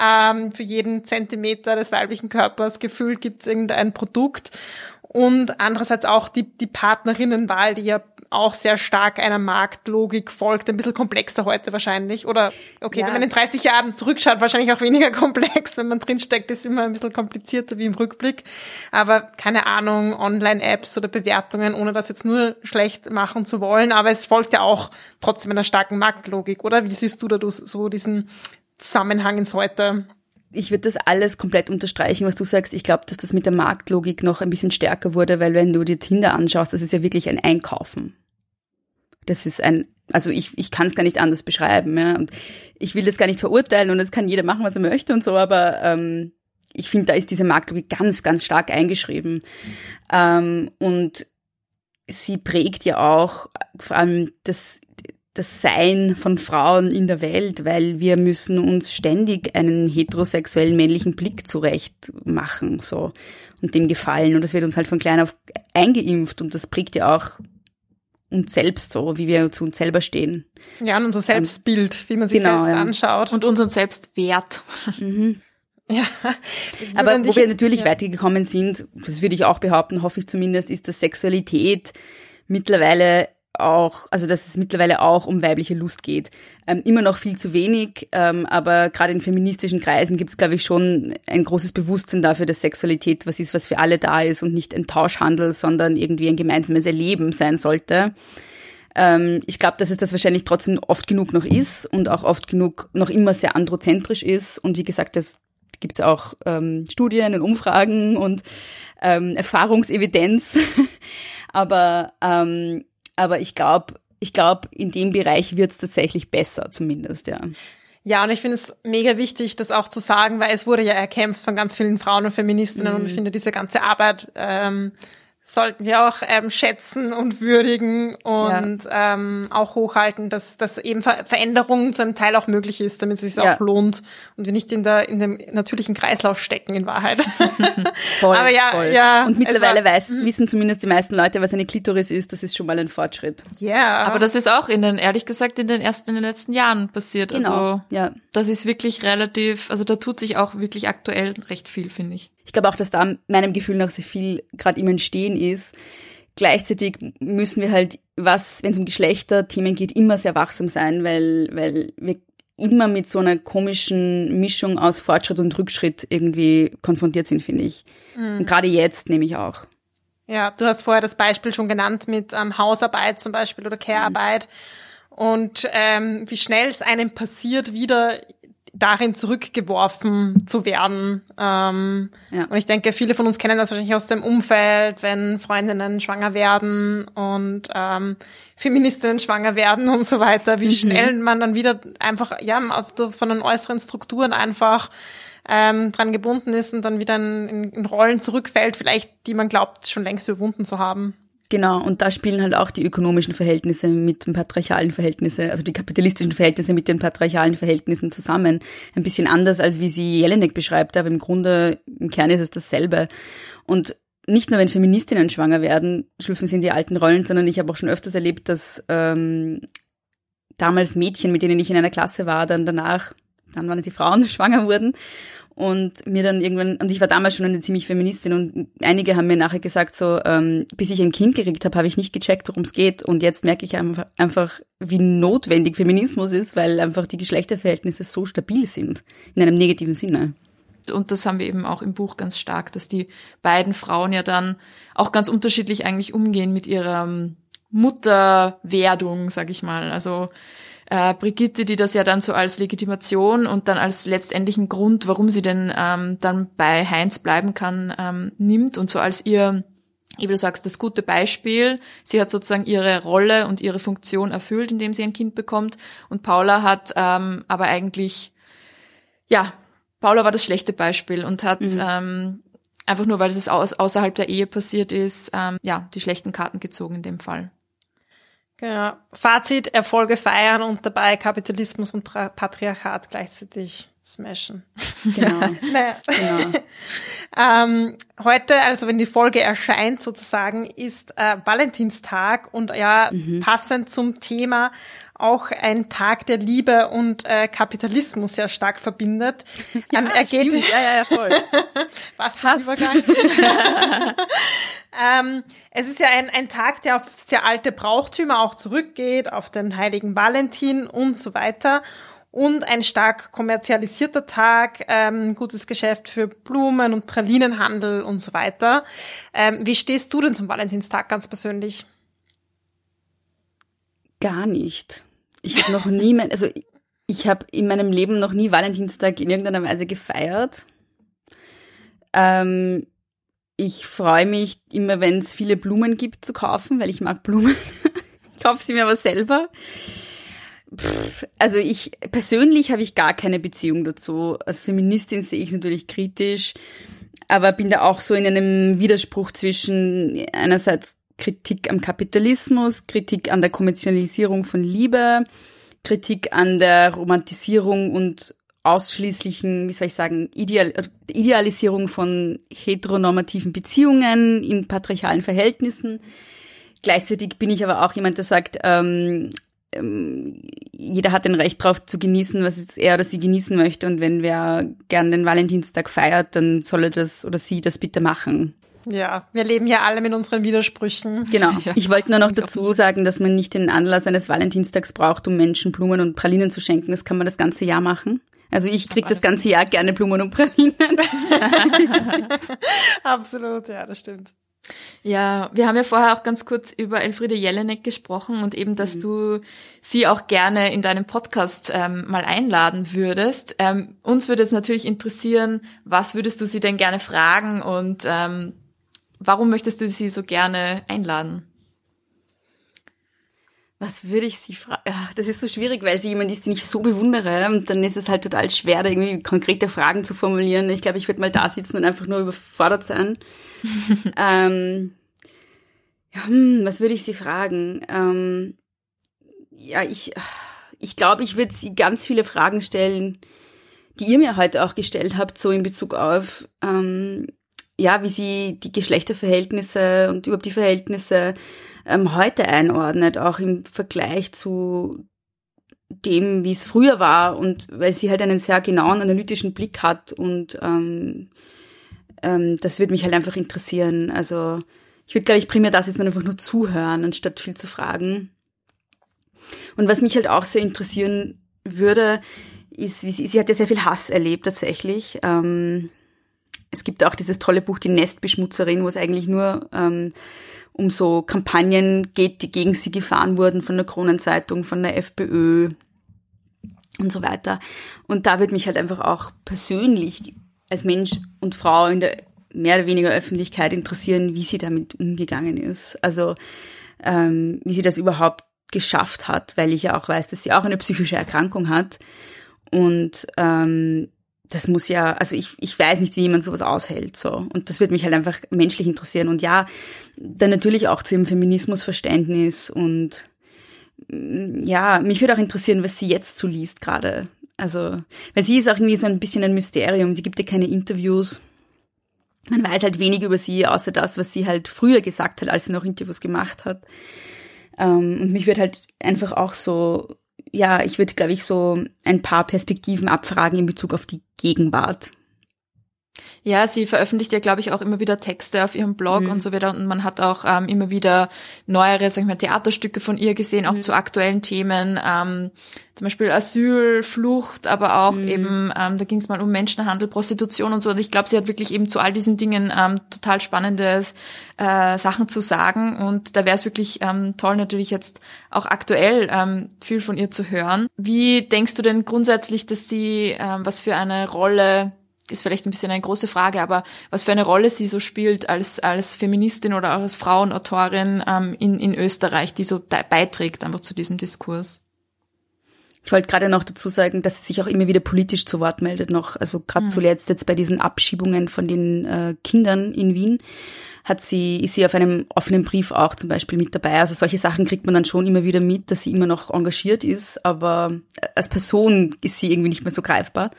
Ähm, für jeden Zentimeter des weiblichen Körpers gefühlt gibt es irgendein Produkt. Und andererseits auch die, die Partnerinnenwahl, die ja auch sehr stark einer Marktlogik folgt, ein bisschen komplexer heute wahrscheinlich. Oder okay, ja. wenn man in 30 Jahren zurückschaut, wahrscheinlich auch weniger (laughs) komplex. Wenn man drinsteckt, ist immer ein bisschen komplizierter wie im Rückblick. Aber keine Ahnung, Online-Apps oder Bewertungen, ohne das jetzt nur schlecht machen zu wollen. Aber es folgt ja auch trotzdem einer starken Marktlogik, oder? Wie siehst du da so diesen Zusammenhang ins Heute? Ich würde das alles komplett unterstreichen, was du sagst. Ich glaube, dass das mit der Marktlogik noch ein bisschen stärker wurde, weil wenn du dir Tinder anschaust, das ist ja wirklich ein Einkaufen. Das ist ein, also ich, ich kann es gar nicht anders beschreiben. Ja. Und ich will das gar nicht verurteilen und es kann jeder machen, was er möchte und so, aber ähm, ich finde, da ist diese Marktlogik ganz, ganz stark eingeschrieben. Ähm, und sie prägt ja auch vor allem das das Sein von Frauen in der Welt, weil wir müssen uns ständig einen heterosexuellen männlichen Blick zurecht machen, so, und dem gefallen. Und das wird uns halt von klein auf eingeimpft und das prägt ja auch uns selbst so, wie wir zu uns selber stehen. Ja, und unser Selbstbild, wie man sich genau, selbst ja. anschaut. Und unseren Selbstwert. Mhm. (laughs) Ja. Aber wo wir natürlich ja. weitergekommen sind, das würde ich auch behaupten, hoffe ich zumindest, ist, dass Sexualität mittlerweile auch, also dass es mittlerweile auch um weibliche Lust geht. Ähm, immer noch viel zu wenig, ähm, aber gerade in feministischen Kreisen gibt es, glaube ich, schon ein großes Bewusstsein dafür, dass Sexualität was ist, was für alle da ist und nicht ein Tauschhandel, sondern irgendwie ein gemeinsames Erleben sein sollte. Ähm, ich glaube, dass es das wahrscheinlich trotzdem oft genug noch ist und auch oft genug noch immer sehr androzentrisch ist. Und wie gesagt, das gibt es auch ähm, Studien und Umfragen und ähm, Erfahrungsevidenz. (laughs) aber ähm, aber ich glaube, ich glaube, in dem Bereich wird es tatsächlich besser, zumindest, ja. Ja, und ich finde es mega wichtig, das auch zu sagen, weil es wurde ja erkämpft von ganz vielen Frauen und Feministinnen mhm. und ich finde diese ganze Arbeit ähm, sollten wir auch ähm, schätzen und würdigen und ja. ähm, auch hochhalten, dass, dass eben Ver Veränderungen zu einem Teil auch möglich ist, damit es sich ja. auch lohnt und wir nicht in der in dem natürlichen Kreislauf stecken in Wahrheit. (laughs) voll, Aber ja, voll. ja. Und mittlerweile war, weiß, mhm. wissen zumindest die meisten Leute, was eine Klitoris ist. Das ist schon mal ein Fortschritt. Ja. Yeah. Aber das ist auch in den ehrlich gesagt in den ersten in den letzten Jahren passiert. Genau. Also ja. das ist wirklich relativ. Also da tut sich auch wirklich aktuell recht viel, finde ich. Ich glaube auch, dass da meinem Gefühl nach sehr viel gerade im Entstehen ist. Gleichzeitig müssen wir halt, was, wenn es um Geschlechterthemen geht, immer sehr wachsam sein, weil, weil wir immer mit so einer komischen Mischung aus Fortschritt und Rückschritt irgendwie konfrontiert sind, finde ich. Mhm. Und gerade jetzt nehme ich auch. Ja, du hast vorher das Beispiel schon genannt mit ähm, Hausarbeit zum Beispiel oder Care-Arbeit. Mhm. Und ähm, wie schnell es einem passiert, wieder darin zurückgeworfen zu werden. Ähm, ja. Und ich denke, viele von uns kennen das wahrscheinlich aus dem Umfeld, wenn Freundinnen schwanger werden und ähm, Feministinnen schwanger werden und so weiter, wie mhm. schnell man dann wieder einfach, ja, von den äußeren Strukturen einfach ähm, dran gebunden ist und dann wieder in, in Rollen zurückfällt, vielleicht die man glaubt, schon längst überwunden zu haben. Genau, und da spielen halt auch die ökonomischen Verhältnisse mit den patriarchalen Verhältnissen, also die kapitalistischen Verhältnisse mit den patriarchalen Verhältnissen zusammen. Ein bisschen anders, als wie sie Jelinek beschreibt, aber im Grunde, im Kern ist es dasselbe. Und nicht nur wenn Feministinnen schwanger werden, schlüpfen sie in die alten Rollen, sondern ich habe auch schon öfters erlebt, dass ähm, damals Mädchen, mit denen ich in einer Klasse war, dann danach, dann waren sie Frauen, (laughs) schwanger wurden und mir dann irgendwann, und ich war damals schon eine ziemlich Feministin und einige haben mir nachher gesagt, so, ähm, bis ich ein Kind gekriegt habe, habe ich nicht gecheckt, worum es geht und jetzt merke ich einfach, einfach, wie notwendig Feminismus ist, weil einfach die Geschlechterverhältnisse so stabil sind, in einem negativen Sinne. Und das haben wir eben auch im Buch ganz stark, dass die beiden Frauen ja dann auch ganz unterschiedlich eigentlich umgehen mit ihrer Mutterwerdung, sag ich mal. Also äh, Brigitte, die das ja dann so als Legitimation und dann als letztendlichen Grund, warum sie denn ähm, dann bei Heinz bleiben kann, ähm, nimmt und so als ihr wie du sagst, das gute Beispiel. Sie hat sozusagen ihre Rolle und ihre Funktion erfüllt, indem sie ein Kind bekommt. Und Paula hat ähm, aber eigentlich, ja, Paula war das schlechte Beispiel und hat mhm. ähm, einfach nur, weil es aus, außerhalb der Ehe passiert ist, ähm, ja, die schlechten Karten gezogen in dem Fall. Genau. Fazit, Erfolge feiern und dabei Kapitalismus und Patriarchat gleichzeitig smashen. Genau. (laughs) naja. genau. (laughs) ähm, heute, also wenn die Folge erscheint sozusagen, ist äh, Valentinstag und ja, mhm. passend zum Thema auch ein Tag der Liebe und äh, Kapitalismus sehr stark verbindet. (laughs) Ja, ähm, er geht, ja, ja, ja, voll. Was für ein Übergang. Ähm, es ist ja ein, ein Tag, der auf sehr alte Brauchtümer auch zurückgeht, auf den heiligen Valentin und so weiter. Und ein stark kommerzialisierter Tag, ähm, gutes Geschäft für Blumen und Pralinenhandel und so weiter. Ähm, wie stehst du denn zum Valentinstag ganz persönlich? Gar nicht. Ich habe noch nie, mein, also ich habe in meinem Leben noch nie Valentinstag in irgendeiner Weise gefeiert. Ähm, ich freue mich immer, wenn es viele Blumen gibt zu kaufen, weil ich mag Blumen. (laughs) ich kaufe sie mir aber selber. Pff, also ich persönlich habe ich gar keine Beziehung dazu. Als Feministin sehe ich es natürlich kritisch, aber bin da auch so in einem Widerspruch zwischen einerseits Kritik am Kapitalismus, Kritik an der Kommerzialisierung von Liebe, Kritik an der Romantisierung und ausschließlichen, wie soll ich sagen, Ideal, Idealisierung von heteronormativen Beziehungen in patriarchalen Verhältnissen. gleichzeitig bin ich aber auch jemand, der sagt, ähm, ähm, jeder hat ein Recht darauf zu genießen, was er oder sie genießen möchte. Und wenn wer gern den Valentinstag feiert, dann soll er das oder sie das bitte machen. Ja, wir leben ja alle mit unseren Widersprüchen. Genau. (laughs) Ich wollte nur noch dazu sagen, dass man nicht den Anlass eines Valentinstags braucht, um Menschen Blumen und Pralinen zu schenken. Das kann man das ganze Jahr machen. Also ich krieg das ganze Jahr gerne Blumen und Pralinen. (laughs) Absolut, ja, das stimmt. Ja, wir haben ja vorher auch ganz kurz über Elfriede Jelinek gesprochen und eben, dass mhm. du sie auch gerne in deinem Podcast ähm, mal einladen würdest. Ähm, uns würde jetzt natürlich interessieren, was würdest du sie denn gerne fragen und ähm, warum möchtest du sie so gerne einladen? Was würde ich sie fragen? Das ist so schwierig, weil sie jemand ist, den ich so bewundere. Und dann ist es halt total schwer, da irgendwie konkrete Fragen zu formulieren. Ich glaube, ich würde mal da sitzen und einfach nur überfordert sein. (laughs) ähm, ja, hm, was würde ich sie fragen? Ähm, ja, ich, ich glaube, ich würde sie ganz viele Fragen stellen, die ihr mir heute auch gestellt habt, so in Bezug auf, ähm, ja, wie sie die Geschlechterverhältnisse und überhaupt die Verhältnisse ähm, heute einordnet, auch im Vergleich zu dem, wie es früher war und weil sie halt einen sehr genauen analytischen Blick hat und ähm, ähm, das würde mich halt einfach interessieren. Also ich würde, glaube ich, primär das jetzt einfach nur zuhören, anstatt viel zu fragen. Und was mich halt auch sehr interessieren würde, ist, wie sie, sie hat ja sehr viel Hass erlebt tatsächlich. Ähm, es gibt auch dieses tolle Buch Die Nestbeschmutzerin, wo es eigentlich nur ähm, um so Kampagnen geht, die gegen sie gefahren wurden von der Kronenzeitung, von der FPÖ und so weiter. Und da wird mich halt einfach auch persönlich als Mensch und Frau in der mehr oder weniger Öffentlichkeit interessieren, wie sie damit umgegangen ist. Also ähm, wie sie das überhaupt geschafft hat, weil ich ja auch weiß, dass sie auch eine psychische Erkrankung hat. Und ähm, das muss ja, also ich, ich weiß nicht, wie jemand sowas aushält. so Und das würde mich halt einfach menschlich interessieren. Und ja, dann natürlich auch zu ihrem Feminismusverständnis und mm, ja, mich würde auch interessieren, was sie jetzt so liest gerade. Also, weil sie ist auch irgendwie so ein bisschen ein Mysterium. Sie gibt ja keine Interviews. Man weiß halt wenig über sie, außer das, was sie halt früher gesagt hat, als sie noch Interviews gemacht hat. Ähm, und mich würde halt einfach auch so, ja, ich würde, glaube ich, so ein paar Perspektiven abfragen in Bezug auf die Gegenwart. Ja, sie veröffentlicht ja, glaube ich, auch immer wieder Texte auf ihrem Blog mhm. und so weiter. Und man hat auch ähm, immer wieder neuere, sag ich mal, Theaterstücke von ihr gesehen, auch mhm. zu aktuellen Themen. Ähm, zum Beispiel Asyl, Flucht, aber auch mhm. eben, ähm, da ging es mal um Menschenhandel, Prostitution und so. Und ich glaube, sie hat wirklich eben zu all diesen Dingen ähm, total spannende äh, Sachen zu sagen. Und da wäre es wirklich ähm, toll, natürlich jetzt auch aktuell ähm, viel von ihr zu hören. Wie denkst du denn grundsätzlich, dass sie, ähm, was für eine Rolle ist vielleicht ein bisschen eine große Frage, aber was für eine Rolle sie so spielt als, als Feministin oder auch als Frauenautorin ähm, in, in Österreich, die so beiträgt einfach zu diesem Diskurs. Ich wollte gerade noch dazu sagen, dass sie sich auch immer wieder politisch zu Wort meldet noch. Also gerade mhm. zuletzt jetzt bei diesen Abschiebungen von den äh, Kindern in Wien hat sie, ist sie auf einem offenen Brief auch zum Beispiel mit dabei. Also solche Sachen kriegt man dann schon immer wieder mit, dass sie immer noch engagiert ist, aber als Person ist sie irgendwie nicht mehr so greifbar.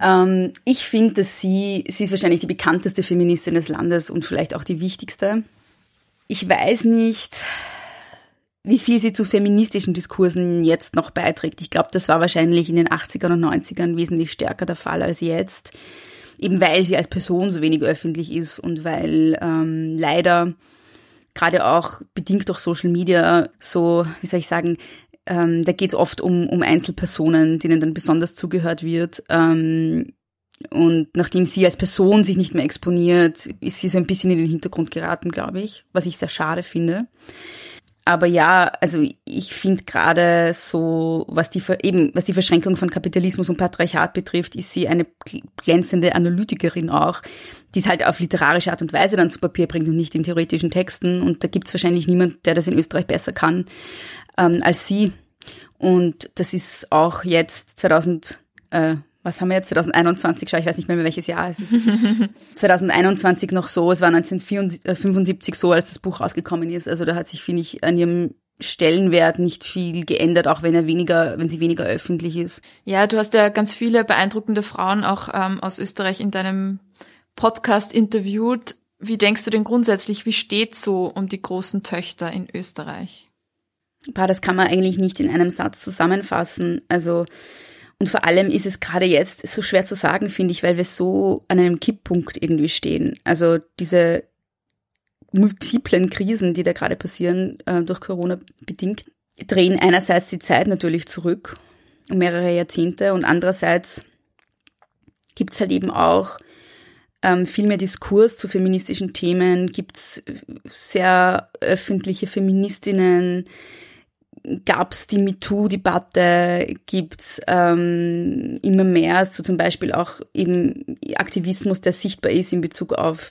Ähm, ich finde, dass sie, sie ist wahrscheinlich die bekannteste Feministin des Landes und vielleicht auch die wichtigste. Ich weiß nicht, wie viel sie zu feministischen Diskursen jetzt noch beiträgt. Ich glaube, das war wahrscheinlich in den 80ern und 90ern wesentlich stärker der Fall als jetzt. Eben weil sie als Person so wenig öffentlich ist und weil ähm, leider gerade auch bedingt durch Social Media so, wie soll ich sagen, ähm, da geht es oft um, um Einzelpersonen, denen dann besonders zugehört wird. Ähm, und nachdem sie als Person sich nicht mehr exponiert, ist sie so ein bisschen in den Hintergrund geraten, glaube ich, was ich sehr schade finde. Aber ja, also ich finde gerade so, was die eben was die Verschränkung von Kapitalismus und Patriarchat betrifft, ist sie eine glänzende Analytikerin auch, die es halt auf literarische Art und Weise dann zu Papier bringt und nicht in theoretischen Texten. Und da gibt es wahrscheinlich niemand, der das in Österreich besser kann ähm, als sie. Und das ist auch jetzt 2000, äh, was haben wir jetzt, 2021, schau, ich weiß nicht mehr, welches Jahr es ist. (laughs) 2021 noch so, es war 1975 so, als das Buch rausgekommen ist. Also da hat sich, finde ich, an ihrem Stellenwert nicht viel geändert, auch wenn er weniger, wenn sie weniger öffentlich ist. Ja, du hast ja ganz viele beeindruckende Frauen auch ähm, aus Österreich in deinem Podcast interviewt. wie denkst du denn grundsätzlich, wie steht so um die großen Töchter in Österreich? Bah, das kann man eigentlich nicht in einem Satz zusammenfassen. Also, und vor allem ist es gerade jetzt so schwer zu sagen, finde ich, weil wir so an einem Kipppunkt irgendwie stehen. Also diese multiplen Krisen, die da gerade passieren, äh, durch Corona bedingt, drehen einerseits die Zeit natürlich zurück, um mehrere Jahrzehnte, und andererseits gibt es halt eben auch ähm, viel mehr Diskurs zu feministischen Themen, gibt es sehr öffentliche Feministinnen, gab es die MeToo-Debatte, gibt es ähm, immer mehr, so zum Beispiel auch eben Aktivismus, der sichtbar ist in Bezug auf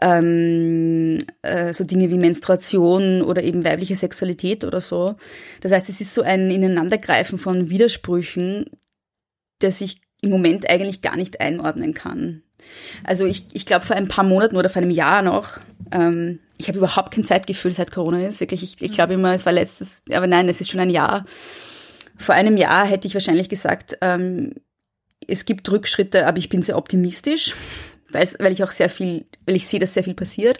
ähm, äh, so Dinge wie Menstruation oder eben weibliche Sexualität oder so. Das heißt, es ist so ein Ineinandergreifen von Widersprüchen, der sich im Moment eigentlich gar nicht einordnen kann. Also ich, ich glaube, vor ein paar Monaten oder vor einem Jahr noch, ähm, ich habe überhaupt kein Zeitgefühl, seit Corona ist. Wirklich, ich, ich glaube immer, es war letztes, aber nein, es ist schon ein Jahr. Vor einem Jahr hätte ich wahrscheinlich gesagt, ähm, es gibt Rückschritte, aber ich bin sehr optimistisch weil, weil ich auch sehr viel, weil ich sehe, dass sehr viel passiert.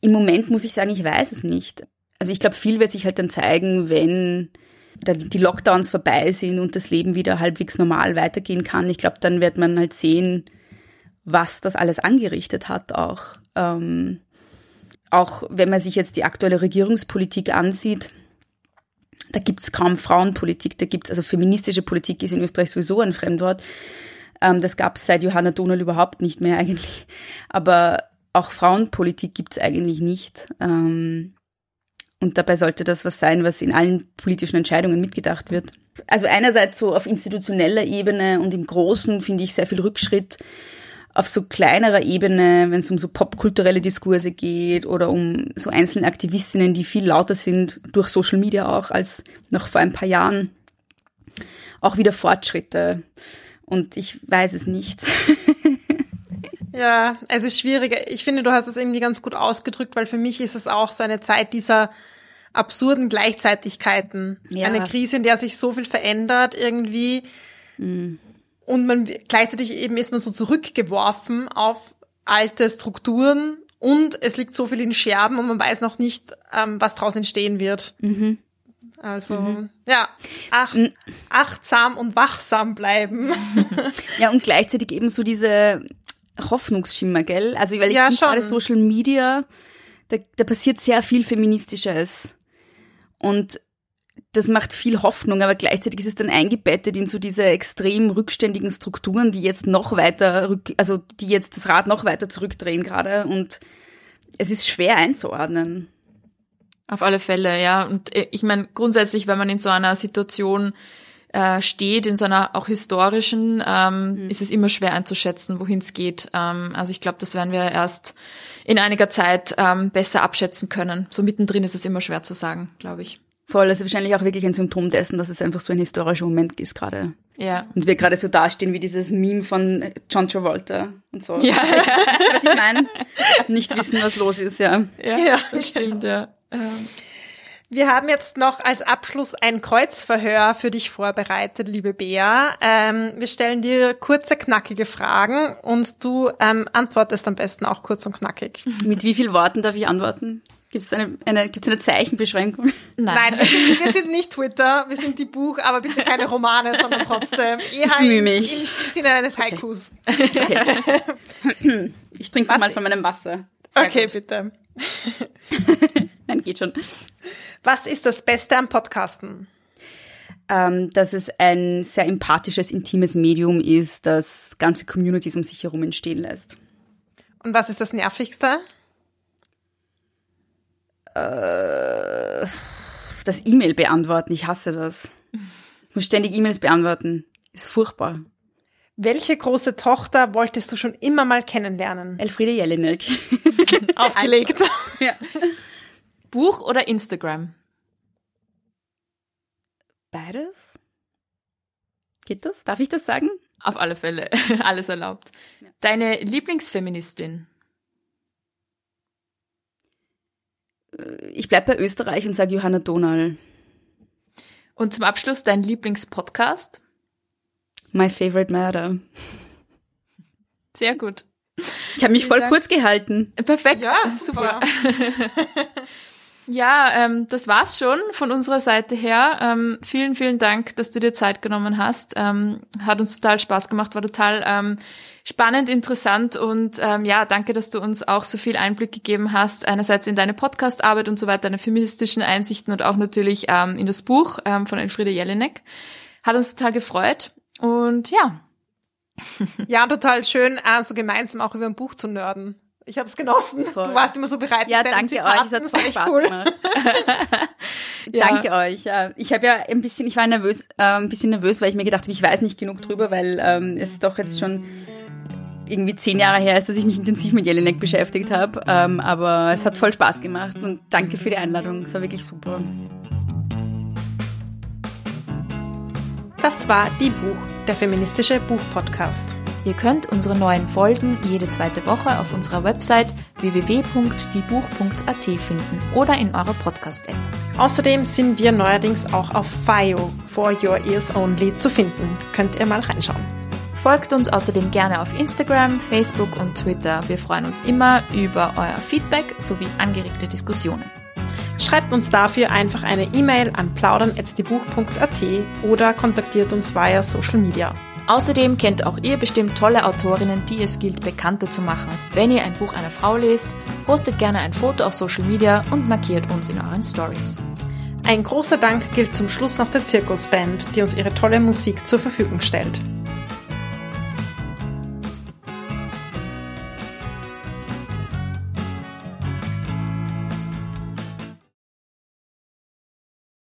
Im Moment muss ich sagen, ich weiß es nicht. Also ich glaube, viel wird sich halt dann zeigen, wenn die Lockdowns vorbei sind und das Leben wieder halbwegs normal weitergehen kann. Ich glaube, dann wird man halt sehen, was das alles angerichtet hat auch. Ähm, auch wenn man sich jetzt die aktuelle Regierungspolitik ansieht, da gibt's kaum Frauenpolitik, da gibt's also feministische Politik ist in Österreich sowieso ein Fremdwort. Ähm, das gab es seit Johanna Donald überhaupt nicht mehr (laughs) eigentlich. Aber auch Frauenpolitik gibt es eigentlich nicht. Ähm, und dabei sollte das was sein, was in allen politischen Entscheidungen mitgedacht wird. Also einerseits so auf institutioneller Ebene und im Großen finde ich sehr viel Rückschritt. Auf so kleinerer Ebene, wenn es um so popkulturelle Diskurse geht oder um so einzelne Aktivistinnen, die viel lauter sind, durch Social Media auch, als noch vor ein paar Jahren, auch wieder Fortschritte. Und ich weiß es nicht. (laughs) ja, es ist schwieriger. Ich finde, du hast es irgendwie ganz gut ausgedrückt, weil für mich ist es auch so eine Zeit dieser absurden Gleichzeitigkeiten. Ja. Eine Krise, in der sich so viel verändert irgendwie. Mhm. Und man gleichzeitig eben ist man so zurückgeworfen auf alte Strukturen und es liegt so viel in Scherben und man weiß noch nicht, ähm, was daraus entstehen wird. Mhm. Also mhm. ja, ach, achtsam und wachsam bleiben. (laughs) ja, und gleichzeitig eben so diese Hoffnungsschimmer, gell? Also weil ich ja, gerade Social Media, da, da passiert sehr viel Feministisches. Und das macht viel Hoffnung, aber gleichzeitig ist es dann eingebettet in so diese extrem rückständigen Strukturen, die jetzt noch weiter, rück, also die jetzt das Rad noch weiter zurückdrehen gerade und es ist schwer einzuordnen. Auf alle Fälle, ja. Und äh, ich meine, grundsätzlich, wenn man in so einer Situation äh, steht, in so einer auch historischen, ähm, mhm. ist es immer schwer einzuschätzen, wohin es geht. Ähm, also ich glaube, das werden wir erst in einiger Zeit ähm, besser abschätzen können. So mittendrin ist es immer schwer zu sagen, glaube ich. Voll, das ist wahrscheinlich auch wirklich ein Symptom dessen, dass es einfach so ein historischer Moment ist gerade. Ja. Und wir gerade so dastehen wie dieses Meme von John Travolta und so. Ja. (laughs) was ich meine? Nicht wissen, was los ist, ja. Ja, ja. das stimmt, ja. Ähm. Wir haben jetzt noch als Abschluss ein Kreuzverhör für dich vorbereitet, liebe Bea. Ähm, wir stellen dir kurze, knackige Fragen und du ähm, antwortest am besten auch kurz und knackig. Mit wie vielen Worten darf ich antworten? Gibt es eine, eine, gibt's eine Zeichenbeschränkung? Nein, Nein wir, sind, nicht Twitter, wir sind die Buch, aber bitte keine Romane, sondern trotzdem eher im, im, Sinne eines Haikus. Okay. (laughs) Ich trinke mal von meinem Wasser. Sehr okay, gut. bitte. (laughs) Nein, geht schon. Was ist das Beste am Podcasten? Ähm, dass es ein sehr empathisches, intimes Medium ist, das ganze Communities um sich herum entstehen lässt. Und was ist das Nervigste? Äh, das E-Mail beantworten. Ich hasse das. Ich muss ständig E-Mails beantworten. Ist furchtbar. Welche große Tochter wolltest du schon immer mal kennenlernen? Elfriede Jelinek. (laughs) Aufgelegt. (laughs) ja. Buch oder Instagram? Beides? Geht das? Darf ich das sagen? Auf alle Fälle. (laughs) Alles erlaubt. Deine Lieblingsfeministin? Äh, ich bleibe bei Österreich und sage Johanna Donal. Und zum Abschluss dein Lieblingspodcast? My Favorite Murder. Sehr gut. Ich habe mich voll Dank. kurz gehalten. Perfekt, Ja, super. super. (laughs) Ja, ähm, das war's schon von unserer Seite her. Ähm, vielen, vielen Dank, dass du dir Zeit genommen hast. Ähm, hat uns total Spaß gemacht, war total ähm, spannend, interessant und ähm, ja, danke, dass du uns auch so viel Einblick gegeben hast. Einerseits in deine Podcastarbeit und so weiter, deine feministischen Einsichten und auch natürlich ähm, in das Buch ähm, von Elfriede Jelinek. Hat uns total gefreut und ja, (laughs) Ja, total schön, äh, so gemeinsam auch über ein Buch zu nörden. Ich habe es genossen. Voll. Du warst immer so bereit. Ja, danke Zitaten. euch, es hat Das war echt Spaß cool. gemacht. (laughs) Ja. Danke euch. Ja, Ich habe ja ein bisschen, ich war nervös, äh, ein bisschen nervös, weil ich mir gedacht habe, ich weiß nicht genug drüber, weil ähm, es doch jetzt schon irgendwie zehn Jahre her ist, dass ich mich intensiv mit Jelinek beschäftigt habe. Ähm, aber es hat voll Spaß gemacht und danke für die Einladung. Es war wirklich super. Das war Die Buch, der feministische Buchpodcast. Ihr könnt unsere neuen Folgen jede zweite Woche auf unserer Website www.diebuch.at finden oder in eurer Podcast-App. Außerdem sind wir neuerdings auch auf FIO, For Your Ears Only, zu finden. Könnt ihr mal reinschauen. Folgt uns außerdem gerne auf Instagram, Facebook und Twitter. Wir freuen uns immer über euer Feedback sowie angeregte Diskussionen. Schreibt uns dafür einfach eine E-Mail an plaudern.diebuch.at oder kontaktiert uns via Social Media. Außerdem kennt auch ihr bestimmt tolle Autorinnen, die es gilt bekannter zu machen. Wenn ihr ein Buch einer Frau lest, postet gerne ein Foto auf Social Media und markiert uns in euren Stories. Ein großer Dank gilt zum Schluss noch der Zirkusband, die uns ihre tolle Musik zur Verfügung stellt.